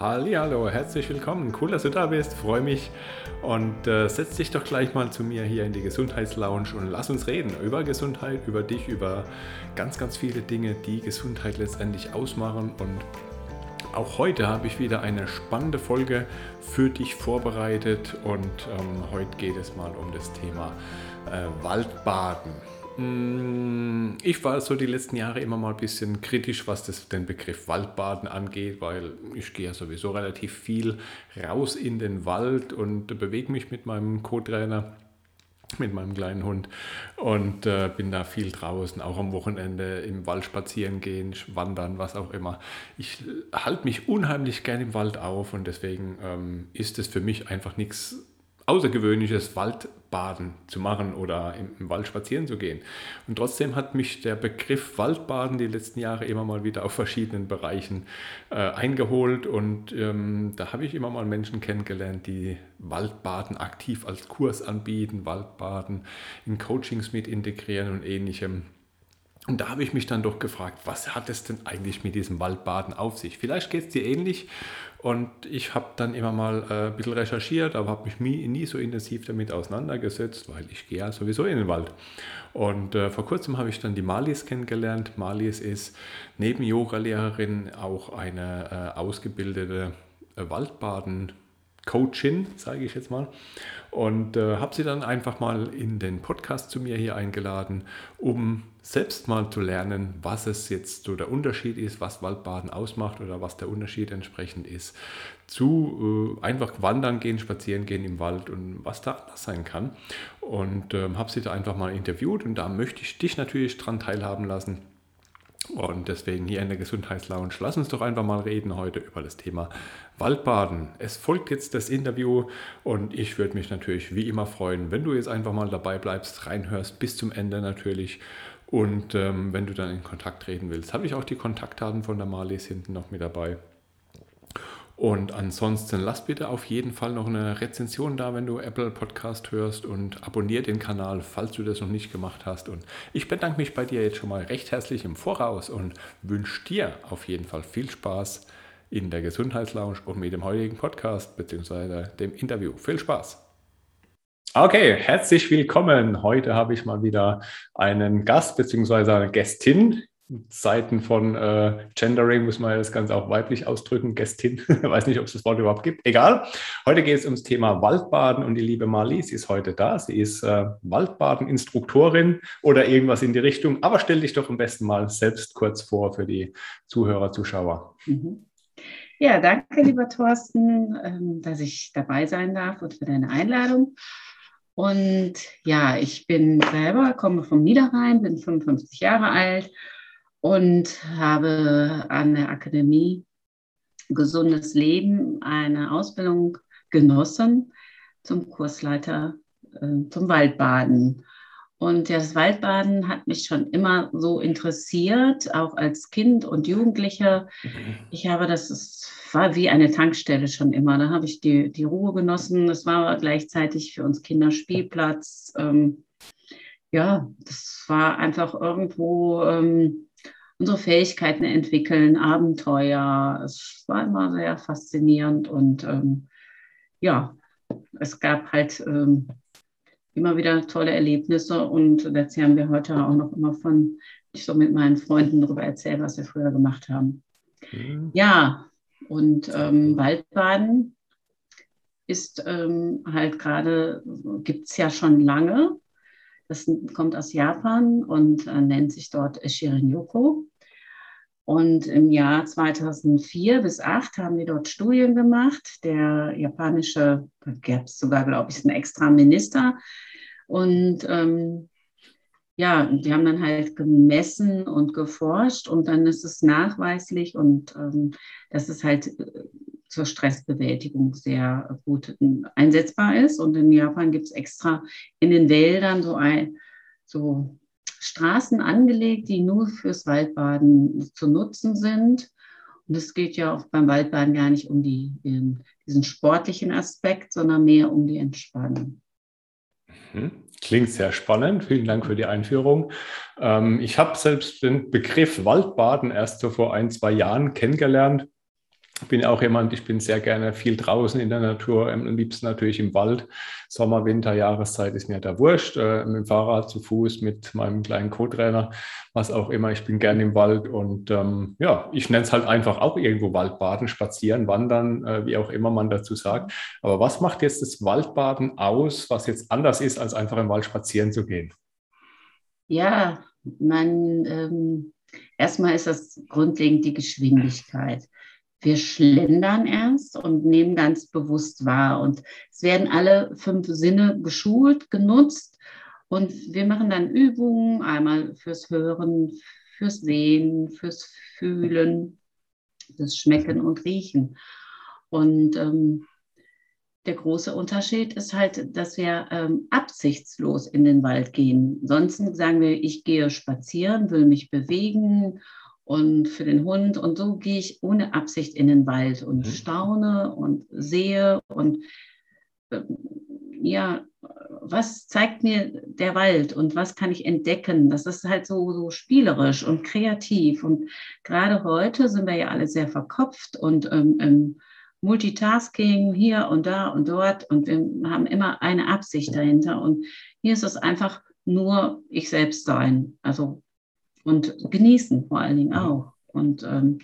Hallo, herzlich willkommen. Cool, dass du da bist. Freue mich. Und äh, setz dich doch gleich mal zu mir hier in die Gesundheitslounge und lass uns reden über Gesundheit, über dich, über ganz, ganz viele Dinge, die Gesundheit letztendlich ausmachen. Und auch heute habe ich wieder eine spannende Folge für dich vorbereitet. Und ähm, heute geht es mal um das Thema äh, Waldbaden. Mm, ich war so die letzten Jahre immer mal ein bisschen kritisch, was das, den Begriff Waldbaden angeht, weil ich gehe ja sowieso relativ viel raus in den Wald und bewege mich mit meinem Co-Trainer, mit meinem kleinen Hund und äh, bin da viel draußen, auch am Wochenende im Wald spazieren gehen, wandern, was auch immer. Ich halte mich unheimlich gern im Wald auf und deswegen ähm, ist es für mich einfach nichts Außergewöhnliches, Waldbaden zu machen oder im, im, Wald spazieren zu gehen. Und trotzdem hat mich der Begriff Waldbaden die letzten Jahre immer mal wieder auf verschiedenen Bereichen äh, eingeholt. Und ähm, da habe ich immer mal Menschen kennengelernt, die Waldbaden aktiv als Kurs anbieten, Waldbaden in Coachings mit integrieren und ähnlichem. Und da habe ich mich dann doch gefragt, was hat es denn eigentlich mit diesem Waldbaden auf sich? Vielleicht geht es dir ähnlich und ich habe dann immer mal äh, ein bisschen recherchiert, aber habe mich nie, nie, so intensiv damit auseinandergesetzt, weil ich gehe ja sowieso in den Wald. Und äh, vor kurzem habe ich dann die Malis kennengelernt. Malis ist neben Yogalehrerin auch eine äh, ausgebildete äh, Waldbaden- Coachin, sage ich jetzt mal. Und äh, habe sie dann einfach mal in den Podcast zu mir hier eingeladen, um selbst mal zu lernen, was es jetzt so der Unterschied ist, was Waldbaden ausmacht oder was der Unterschied entsprechend ist, zu äh, einfach wandern gehen, spazieren gehen im Wald und was da anders sein kann. Und äh, habe sie da einfach mal interviewt und da möchte ich dich natürlich dran teilhaben lassen und deswegen hier in der Gesundheitslounge, lass uns doch einfach mal reden heute über das Thema Waldbaden. Es folgt jetzt das Interview und ich würde mich natürlich wie immer freuen, wenn du jetzt einfach mal dabei bleibst, reinhörst bis zum Ende natürlich. Und ähm, wenn du dann in Kontakt treten willst, habe ich auch die Kontaktdaten von der Marlies hinten noch mit dabei. Und ansonsten lass bitte auf jeden Fall noch eine Rezension da, wenn du Apple Podcast hörst und abonniere den Kanal, falls du das noch nicht gemacht hast. Und ich bedanke mich bei dir jetzt schon mal recht herzlich im Voraus und wünsche dir auf jeden Fall viel Spaß in der Gesundheitslounge und mit dem heutigen Podcast bzw. dem Interview. Viel Spaß! Okay, herzlich willkommen. Heute habe ich mal wieder einen Gast bzw. eine Gästin Seiten von äh, Gendering muss man das Ganze auch weiblich ausdrücken, Gästin, weiß nicht, ob es das Wort überhaupt gibt, egal. Heute geht es ums Thema Waldbaden und die liebe Marlie, sie ist heute da, sie ist äh, Waldbaden-Instruktorin oder irgendwas in die Richtung, aber stell dich doch am besten mal selbst kurz vor für die Zuhörer, Zuschauer. Mhm. Ja, danke, lieber Thorsten, ähm, dass ich dabei sein darf und für deine Einladung. Und ja, ich bin selber, komme vom Niederrhein, bin 55 Jahre alt und habe an der Akademie Gesundes Leben eine Ausbildung genossen zum Kursleiter äh, zum Waldbaden. Und das Waldbaden hat mich schon immer so interessiert, auch als Kind und Jugendliche. Ich habe das, es war wie eine Tankstelle schon immer. Da habe ich die, die Ruhe genossen. Es war gleichzeitig für uns Kinder Spielplatz. Ähm, ja, das war einfach irgendwo ähm, unsere Fähigkeiten entwickeln, Abenteuer. Es war immer sehr faszinierend und ähm, ja, es gab halt ähm, immer wieder tolle Erlebnisse und dazu haben wir heute auch noch immer von, ich so mit meinen Freunden darüber erzählt, was wir früher gemacht haben. Mhm. Ja, und ähm, Waldbaden ist ähm, halt gerade, gibt es ja schon lange, das kommt aus Japan und äh, nennt sich dort Shirin-Yoko. Und im Jahr 2004 bis 2008 haben die dort Studien gemacht. Der japanische, da gab es sogar, glaube ich, einen extra Minister. Und ähm, ja, die haben dann halt gemessen und geforscht und dann ist es nachweislich und ähm, dass es halt äh, zur Stressbewältigung sehr gut einsetzbar ist. Und in Japan gibt es extra in den Wäldern so, ein, so Straßen angelegt, die nur fürs Waldbaden zu nutzen sind. Und es geht ja auch beim Waldbaden gar nicht um die, diesen sportlichen Aspekt, sondern mehr um die Entspannung. Mhm. Klingt sehr spannend. Vielen Dank für die Einführung. Ähm, ich habe selbst den Begriff Waldbaden erst so vor ein, zwei Jahren kennengelernt bin auch jemand, ich bin sehr gerne viel draußen in der Natur, am liebsten natürlich im Wald. Sommer, Winter, Jahreszeit ist mir da wurscht. Äh, mit dem Fahrrad, zu Fuß, mit meinem kleinen Co-Trainer, was auch immer. Ich bin gerne im Wald und ähm, ja, ich nenne es halt einfach auch irgendwo Waldbaden, spazieren, wandern, äh, wie auch immer man dazu sagt. Aber was macht jetzt das Waldbaden aus, was jetzt anders ist, als einfach im Wald spazieren zu gehen? Ja, man, ähm, erstmal ist das grundlegend die Geschwindigkeit wir schlendern erst und nehmen ganz bewusst wahr. Und es werden alle fünf Sinne geschult, genutzt. Und wir machen dann Übungen, einmal fürs Hören, fürs Sehen, fürs Fühlen, fürs Schmecken und Riechen. Und ähm, der große Unterschied ist halt, dass wir ähm, absichtslos in den Wald gehen. Sonst sagen wir, ich gehe spazieren, will mich bewegen und für den Hund. Und so gehe ich ohne Absicht in den Wald und mhm. staune und sehe und äh, ja, was zeigt mir der Wald und was kann ich entdecken? Das ist halt so, so spielerisch und kreativ. Und gerade heute sind wir ja alle sehr verkopft und ähm, ähm, Multitasking hier und da und dort und wir haben immer eine Absicht dahinter. Und hier ist es einfach nur ich selbst sein. Also und genießen vor allen Dingen auch. Und ähm,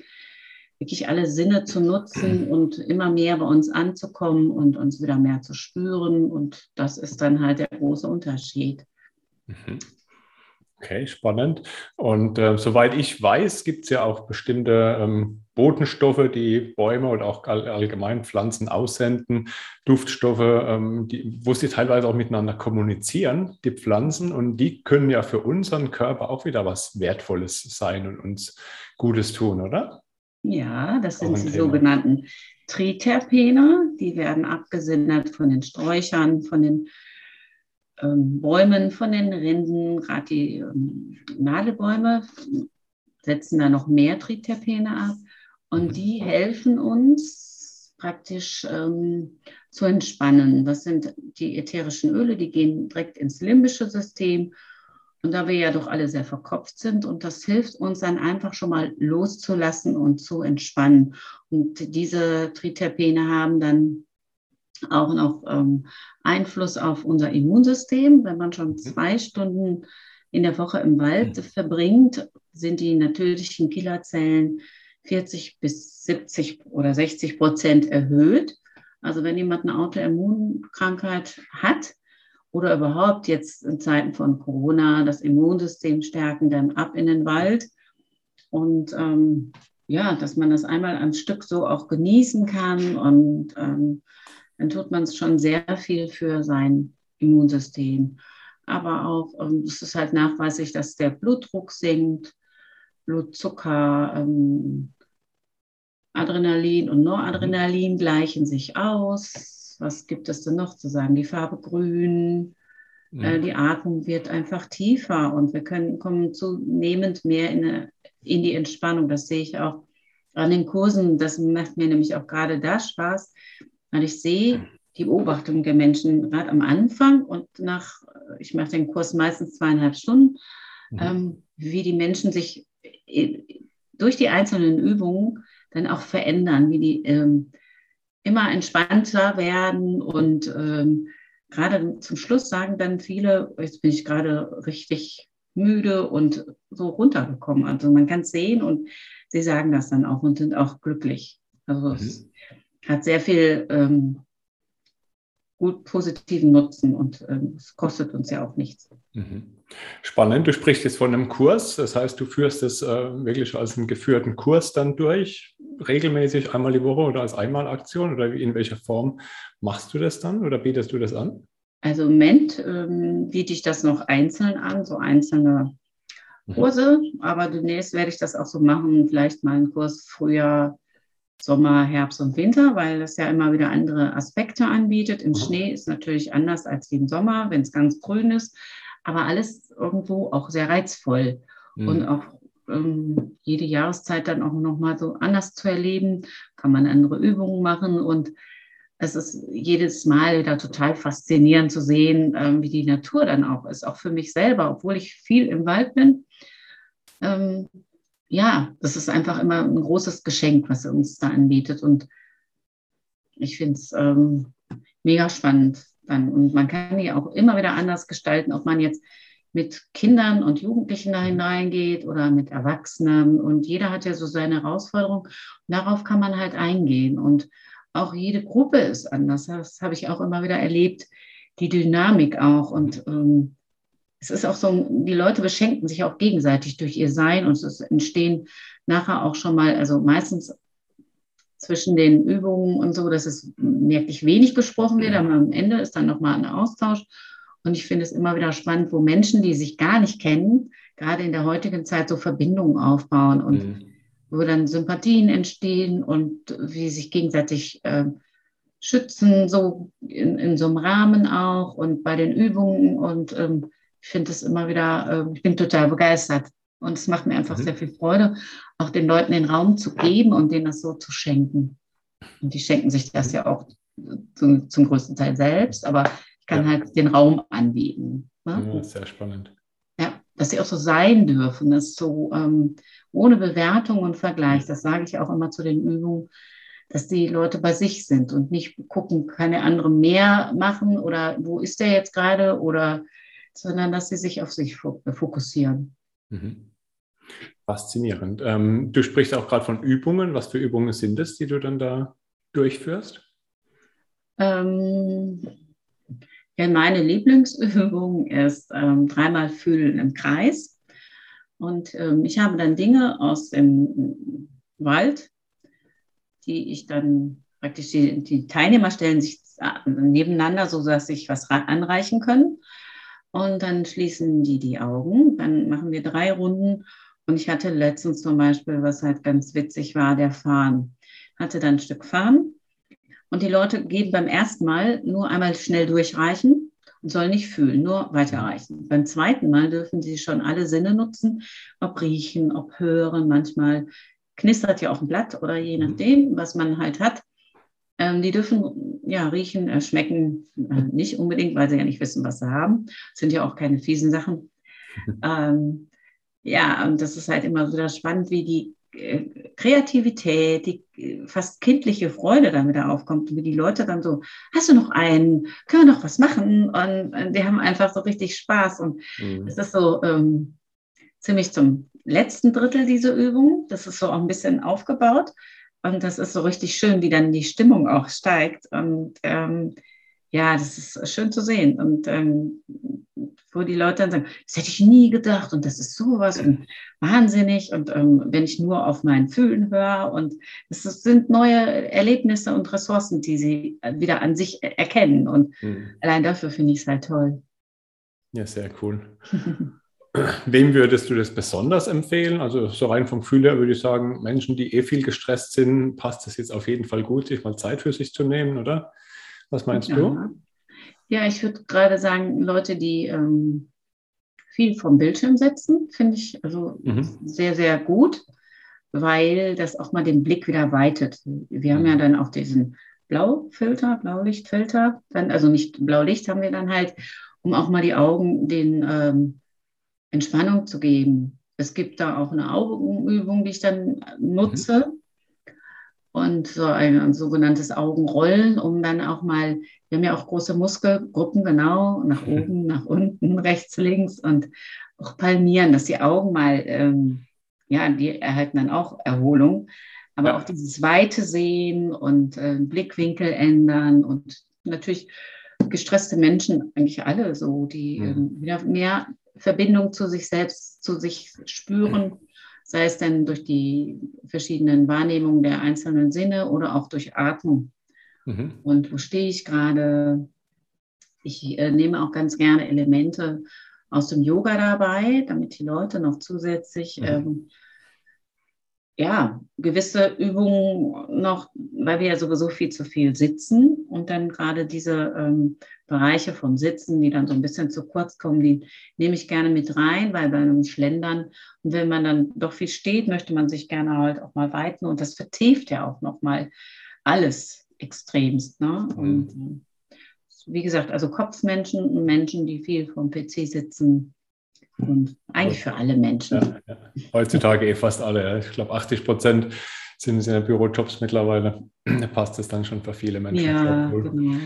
wirklich alle Sinne zu nutzen und immer mehr bei uns anzukommen und uns wieder mehr zu spüren. Und das ist dann halt der große Unterschied. Mhm. Okay, spannend. Und äh, soweit ich weiß, gibt es ja auch bestimmte ähm, Botenstoffe, die Bäume oder auch all, allgemein Pflanzen aussenden, Duftstoffe, ähm, die, wo sie teilweise auch miteinander kommunizieren, die Pflanzen. Und die können ja für unseren Körper auch wieder was Wertvolles sein und uns Gutes tun, oder? Ja, das sind die Thema. sogenannten Triterpene. Die werden abgesendet von den Sträuchern, von den ähm, Bäumen, von den Rinden, gerade die ähm, Nadelbäume setzen da noch mehr Triterpene ab und die helfen uns praktisch ähm, zu entspannen. Das sind die ätherischen Öle, die gehen direkt ins limbische System. Und da wir ja doch alle sehr verkopft sind und das hilft uns dann einfach schon mal loszulassen und zu entspannen. Und diese Triterpene haben dann auch noch ähm, Einfluss auf unser Immunsystem. Wenn man schon mhm. zwei Stunden in der Woche im Wald mhm. verbringt, sind die natürlichen Killerzellen 40 bis 70 oder 60 Prozent erhöht. Also wenn jemand eine Autoimmunkrankheit hat oder überhaupt jetzt in Zeiten von Corona das Immunsystem stärken, dann ab in den Wald. Und ähm, ja, dass man das einmal am Stück so auch genießen kann und ähm, dann tut man es schon sehr viel für sein Immunsystem. Aber auch, ähm, es ist halt nachweislich, dass der Blutdruck sinkt, Blutzucker, ähm, Adrenalin und Noradrenalin gleichen sich aus. Was gibt es denn noch zu sagen? Die Farbe grün, mhm. äh, die Atmung wird einfach tiefer und wir können, kommen zunehmend mehr in, eine, in die Entspannung. Das sehe ich auch an den Kursen. Das macht mir nämlich auch gerade da Spaß, weil ich sehe die Beobachtung der Menschen gerade am Anfang und nach, ich mache den Kurs meistens zweieinhalb Stunden, mhm. ähm, wie die Menschen sich durch die einzelnen Übungen dann auch verändern, wie die ähm, immer entspannter werden und ähm, gerade zum Schluss sagen dann viele, jetzt bin ich gerade richtig müde und so runtergekommen. Also man kann es sehen und sie sagen das dann auch und sind auch glücklich. Also mhm. es hat sehr viel ähm, gut positiven Nutzen und ähm, es kostet uns ja auch nichts. Mhm. Spannend, du sprichst jetzt von einem Kurs, das heißt, du führst es äh, wirklich als einen geführten Kurs dann durch, regelmäßig einmal die Woche oder als Einmalaktion oder in welcher Form machst du das dann oder bietest du das an? Also im Moment ähm, biete ich das noch einzeln an, so einzelne mhm. Kurse, mhm. aber demnächst werde ich das auch so machen, vielleicht mal einen Kurs früher Sommer, Herbst und Winter, weil das ja immer wieder andere Aspekte anbietet. Im mhm. Schnee ist natürlich anders als im Sommer, wenn es ganz grün ist, aber alles irgendwo auch sehr reizvoll mhm. und auch ähm, jede Jahreszeit dann auch nochmal so anders zu erleben, kann man andere Übungen machen und es ist jedes Mal wieder total faszinierend zu sehen, ähm, wie die Natur dann auch ist, auch für mich selber, obwohl ich viel im Wald bin. Ähm, ja, das ist einfach immer ein großes Geschenk, was er uns da anbietet. Und ich finde es ähm, mega spannend dann. Und man kann die auch immer wieder anders gestalten, ob man jetzt mit Kindern und Jugendlichen da hineingeht oder mit Erwachsenen. Und jeder hat ja so seine Herausforderung. Und darauf kann man halt eingehen. Und auch jede Gruppe ist anders. Das habe ich auch immer wieder erlebt. Die Dynamik auch. Und ähm, es ist auch so, die Leute beschenken sich auch gegenseitig durch ihr Sein und es entstehen nachher auch schon mal, also meistens zwischen den Übungen und so, dass es merklich wenig gesprochen wird, aber am Ende ist dann nochmal ein Austausch. Und ich finde es immer wieder spannend, wo Menschen, die sich gar nicht kennen, gerade in der heutigen Zeit so Verbindungen aufbauen und mhm. wo dann Sympathien entstehen und wie sich gegenseitig äh, schützen, so in, in so einem Rahmen auch und bei den Übungen. Und ähm, ich finde es immer wieder, äh, ich bin total begeistert. Und es macht mir einfach mhm. sehr viel Freude, auch den Leuten den Raum zu geben und denen das so zu schenken. Und die schenken sich das ja auch zum, zum größten Teil selbst, aber ich kann ja. halt den Raum anbieten. Ne? Ja, sehr spannend. Ja, dass sie auch so sein dürfen, das so ähm, ohne Bewertung und Vergleich, das sage ich auch immer zu den Übungen, dass die Leute bei sich sind und nicht gucken, kann der andere mehr machen oder wo ist der jetzt gerade oder sondern dass sie sich auf sich fokussieren. Mhm. Faszinierend. Ähm, du sprichst auch gerade von Übungen. Was für Übungen sind es, die du dann da durchführst? Ähm, ja, meine Lieblingsübung ist ähm, dreimal fühlen im Kreis. Und ähm, ich habe dann Dinge aus dem Wald, die ich dann praktisch, die, die Teilnehmer stellen sich nebeneinander, so dass sich was anreichen können. Und dann schließen die die Augen. Dann machen wir drei Runden. Und ich hatte letztens zum Beispiel, was halt ganz witzig war, der Fahren. Hatte dann ein Stück Fahren. Und die Leute geben beim ersten Mal nur einmal schnell durchreichen und sollen nicht fühlen, nur weiterreichen. Beim zweiten Mal dürfen sie schon alle Sinne nutzen, ob riechen, ob hören. Manchmal knistert ja auch ein Blatt oder je mhm. nachdem, was man halt hat. Ähm, die dürfen ja riechen, äh, schmecken äh, nicht unbedingt, weil sie ja nicht wissen, was sie haben. Das sind ja auch keine fiesen Sachen. ähm, ja, und das ist halt immer wieder spannend, wie die äh, Kreativität, die äh, fast kindliche Freude dann wieder aufkommt und wie die Leute dann so, hast du noch einen, können wir noch was machen? Und äh, die haben einfach so richtig Spaß und mhm. es ist so ähm, ziemlich zum letzten Drittel diese Übung. Das ist so auch ein bisschen aufgebaut. Und das ist so richtig schön, wie dann die Stimmung auch steigt. Und ähm, ja, das ist schön zu sehen. Und ähm, wo die Leute dann sagen, das hätte ich nie gedacht und das ist sowas und wahnsinnig. Und ähm, wenn ich nur auf mein Fühlen höre und es sind neue Erlebnisse und Ressourcen, die sie wieder an sich erkennen. Und mhm. allein dafür finde ich es halt toll. Ja, sehr cool. Wem würdest du das besonders empfehlen? Also so rein vom Gefühl her würde ich sagen, Menschen, die eh viel gestresst sind, passt es jetzt auf jeden Fall gut, sich mal Zeit für sich zu nehmen, oder? Was meinst ja. du? Ja, ich würde gerade sagen, Leute, die ähm, viel vom Bildschirm setzen, finde ich also mhm. sehr, sehr gut, weil das auch mal den Blick wieder weitet. Wir haben ja mhm. dann auch diesen Blaufilter, Blaulichtfilter, dann, also nicht Blaulicht haben wir dann halt, um auch mal die Augen den ähm, Entspannung zu geben. Es gibt da auch eine Augenübung, die ich dann nutze. Mhm. Und so ein, ein, sogenanntes Augenrollen, um dann auch mal, wir haben ja auch große Muskelgruppen, genau, nach mhm. oben, nach unten, rechts, links und auch palmieren, dass die Augen mal, ähm, ja, die erhalten dann auch Erholung. Aber ja. auch dieses weite Sehen und äh, Blickwinkel ändern und natürlich gestresste Menschen, eigentlich alle so, die mhm. äh, wieder mehr Verbindung zu sich selbst, zu sich spüren, sei es denn durch die verschiedenen Wahrnehmungen der einzelnen Sinne oder auch durch Atmung. Mhm. Und wo stehe ich gerade? Ich äh, nehme auch ganz gerne Elemente aus dem Yoga dabei, damit die Leute noch zusätzlich mhm. ähm, ja, gewisse Übungen noch, weil wir ja sowieso viel zu viel sitzen und dann gerade diese ähm, Bereiche vom Sitzen, die dann so ein bisschen zu kurz kommen, die nehme ich gerne mit rein, weil bei einem Schlendern und wenn man dann doch viel steht, möchte man sich gerne halt auch mal weiten und das vertieft ja auch nochmal alles extremst. Ne? Mhm. Und äh, wie gesagt, also Kopfmenschen und Menschen, die viel vom PC sitzen, und eigentlich für alle Menschen. Ja, ja. Heutzutage eh fast alle. Ich glaube, 80 Prozent sind es in den Bürojobs mittlerweile. Da passt es dann schon für viele Menschen. Ja, genau.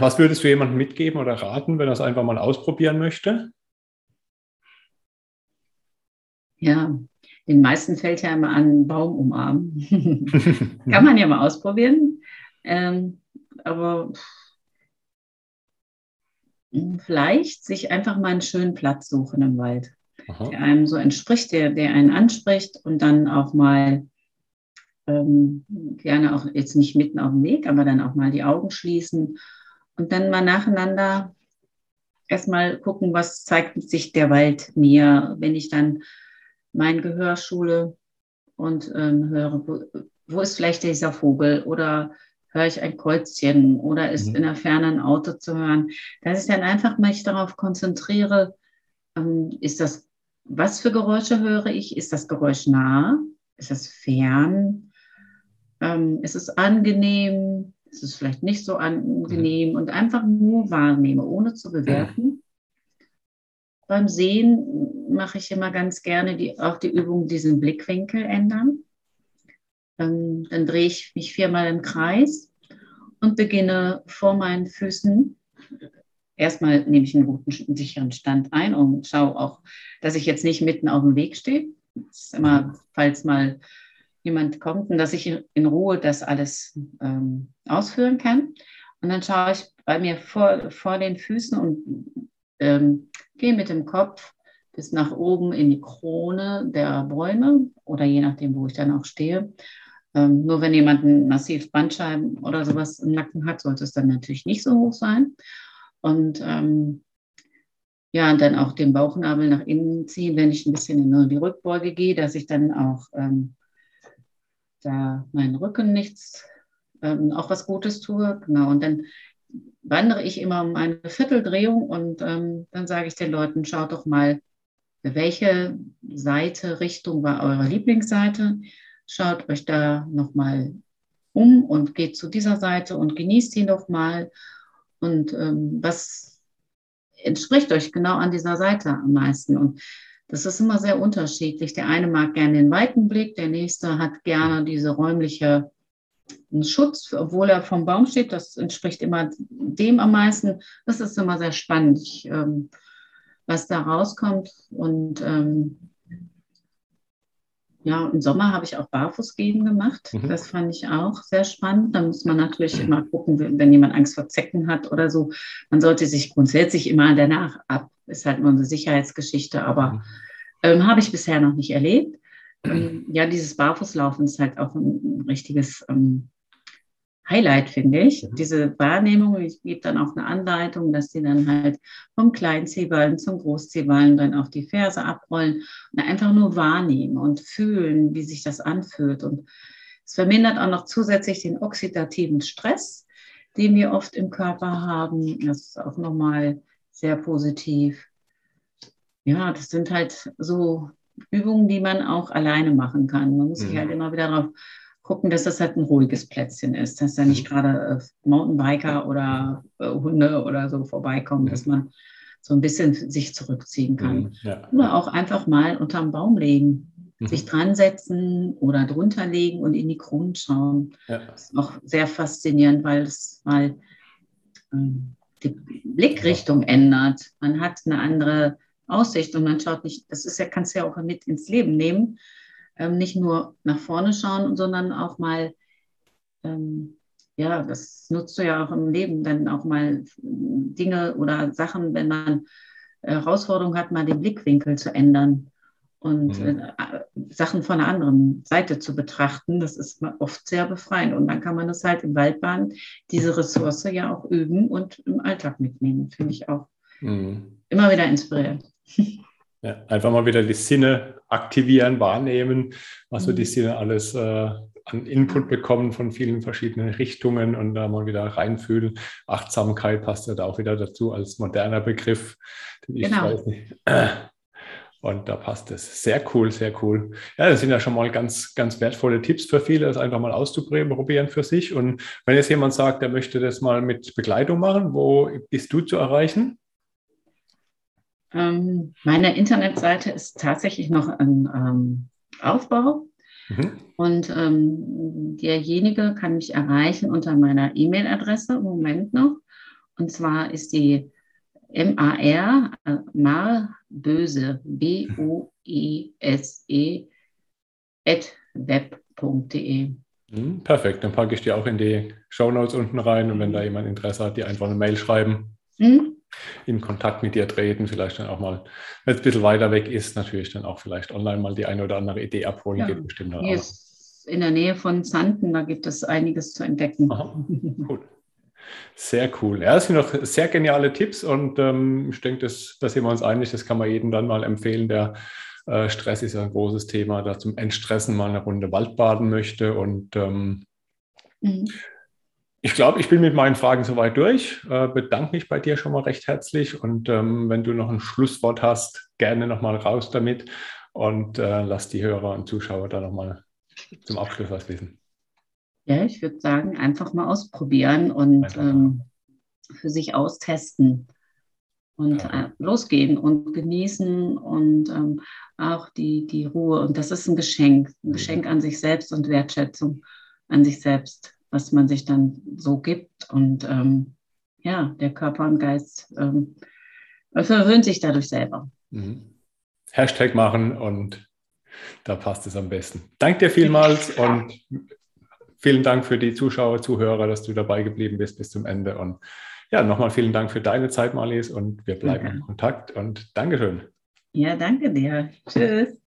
Was würdest du jemandem mitgeben oder raten, wenn er es einfach mal ausprobieren möchte? Ja, den meisten fällt ja immer an Baum umarmen. Kann man ja mal ausprobieren. Ähm, aber vielleicht sich einfach mal einen schönen Platz suchen im Wald, Aha. der einem so entspricht, der, der einen anspricht und dann auch mal ähm, gerne auch jetzt nicht mitten auf dem Weg, aber dann auch mal die Augen schließen und dann mal nacheinander erstmal gucken, was zeigt sich der Wald mir, wenn ich dann mein Gehör schule und ähm, höre, wo, wo, ist vielleicht dieser Vogel oder höre ich ein Kreuzchen oder ist mhm. in der Ferne ein Auto zu hören, dass ich dann einfach mich darauf konzentriere, ähm, ist das, was für Geräusche höre ich? Ist das Geräusch nah? Ist es fern? Ähm, ist es angenehm? Ist es vielleicht nicht so angenehm? Mhm. Und einfach nur wahrnehme, ohne zu bewerten. Beim Sehen mache ich immer ganz gerne die, auch die Übung, diesen Blickwinkel ändern. Dann, dann drehe ich mich viermal im Kreis und beginne vor meinen Füßen. Erstmal nehme ich einen guten, sicheren Stand ein und schaue auch, dass ich jetzt nicht mitten auf dem Weg stehe. Das ist immer, falls mal jemand kommt und dass ich in Ruhe das alles ähm, ausführen kann. Und dann schaue ich bei mir vor, vor den Füßen und ähm, gehe mit dem Kopf bis nach oben in die Krone der Bäume oder je nachdem, wo ich dann auch stehe. Ähm, nur wenn jemand massiv Bandscheiben oder sowas im Nacken hat, sollte es dann natürlich nicht so hoch sein. Und ähm, ja, und dann auch den Bauchnabel nach innen ziehen, wenn ich ein bisschen in die Rückbeuge gehe, dass ich dann auch ähm, da meinen Rücken nichts, ähm, auch was Gutes tue. Genau, und dann wandere ich immer um eine Vierteldrehung und ähm, dann sage ich den Leuten, schaut doch mal, welche Seite, Richtung war eure Lieblingsseite. Schaut euch da nochmal um und geht zu dieser Seite und genießt sie nochmal. Und ähm, was entspricht euch genau an dieser Seite am meisten? Und das ist immer sehr unterschiedlich. Der eine mag gerne den weiten Blick, der nächste hat gerne diese räumliche Schutz, obwohl er vom Baum steht. Das entspricht immer dem am meisten. Das ist immer sehr spannend, ähm, was da rauskommt. Und ähm, ja, im Sommer habe ich auch Barfußgehen gemacht. Mhm. Das fand ich auch sehr spannend. Da muss man natürlich immer gucken, wenn jemand Angst vor Zecken hat oder so. Man sollte sich grundsätzlich immer danach ab. Ist halt nur eine Sicherheitsgeschichte, aber mhm. ähm, habe ich bisher noch nicht erlebt. Ähm, ja, dieses Barfußlaufen ist halt auch ein, ein richtiges ähm, Highlight, finde ich. Mhm. Diese Wahrnehmung, ich gebe dann auch eine Anleitung, dass die dann halt vom Kleinzehballen zum Großzehballen dann auch die Ferse abrollen und einfach nur wahrnehmen und fühlen, wie sich das anfühlt. Und es vermindert auch noch zusätzlich den oxidativen Stress, den wir oft im Körper haben. Das ist auch nochmal sehr positiv. Ja, das sind halt so Übungen, die man auch alleine machen kann. Man muss mhm. sich halt immer wieder darauf gucken, dass das halt ein ruhiges Plätzchen ist, dass da nicht mhm. gerade äh, Mountainbiker oder äh, Hunde oder so vorbeikommen, dass man so ein bisschen sich zurückziehen kann. Mhm, ja. Oder auch einfach mal unterm Baum legen, mhm. sich dran setzen oder drunter legen und in die Kronen schauen. Ja. Das ist auch sehr faszinierend, weil es mal ähm, die Blickrichtung ja. ändert. Man hat eine andere Aussicht und man schaut nicht, das ist ja, kannst du ja auch mit ins Leben nehmen ähm, nicht nur nach vorne schauen, sondern auch mal, ähm, ja, das nutzt du ja auch im Leben, dann auch mal Dinge oder Sachen, wenn man Herausforderungen hat, mal den Blickwinkel zu ändern und mhm. äh, Sachen von einer anderen Seite zu betrachten. Das ist oft sehr befreiend. Und dann kann man das halt im Waldbahn, diese Ressource ja auch üben und im Alltag mitnehmen. Finde ich auch mhm. immer wieder inspirierend. Ja, einfach mal wieder die Sinne aktivieren, wahrnehmen, was so die mhm. Sinne alles äh, an Input bekommen von vielen verschiedenen Richtungen und da mal wieder reinfühlen. Achtsamkeit passt ja da auch wieder dazu als moderner Begriff. genau. Und da passt es. Sehr cool, sehr cool. Ja, das sind ja schon mal ganz, ganz wertvolle Tipps für viele, das einfach mal auszuprobieren für sich. Und wenn jetzt jemand sagt, der möchte das mal mit Begleitung machen, wo bist du zu erreichen? Ähm, meine Internetseite ist tatsächlich noch im ähm, Aufbau. Mhm. Und ähm, derjenige kann mich erreichen unter meiner E-Mail-Adresse im Moment noch. Und zwar ist die M-A-R, äh, Mar Böse, B-O-E-S-E, at web.de. Mhm, perfekt, dann packe ich die auch in die Show Notes unten rein und wenn da jemand Interesse hat, die einfach eine Mail schreiben. Mhm in Kontakt mit dir treten, vielleicht dann auch mal, wenn es ein bisschen weiter weg ist, natürlich dann auch vielleicht online mal die eine oder andere Idee abholen, ja, geht bestimmt dann auch. In der Nähe von Zanten, da gibt es einiges zu entdecken. Aha, cool. Sehr cool. Ja, das sind noch sehr geniale Tipps und ähm, ich denke, das, da sind wir uns einig, das kann man jedem dann mal empfehlen, der äh, Stress ist ja ein großes Thema, da zum Entstressen mal eine Runde Waldbaden möchte und ähm, mhm. Ich glaube, ich bin mit meinen Fragen soweit durch. Äh, bedanke mich bei dir schon mal recht herzlich und ähm, wenn du noch ein Schlusswort hast, gerne nochmal raus damit und äh, lass die Hörer und Zuschauer da nochmal zum Abschluss was wissen. Ja, ich würde sagen, einfach mal ausprobieren und ähm, für sich austesten und äh, losgehen und genießen und ähm, auch die, die Ruhe. Und das ist ein Geschenk, ein mhm. Geschenk an sich selbst und Wertschätzung an sich selbst was man sich dann so gibt. Und ähm, ja, der Körper und Geist ähm, verwöhnt sich dadurch selber. Mhm. Hashtag machen und da passt es am besten. Danke dir vielmals und vielen Dank für die Zuschauer, Zuhörer, dass du dabei geblieben bist bis zum Ende. Und ja, nochmal vielen Dank für deine Zeit, Marlies, und wir bleiben ja. in Kontakt und Dankeschön. Ja, danke dir. Tschüss.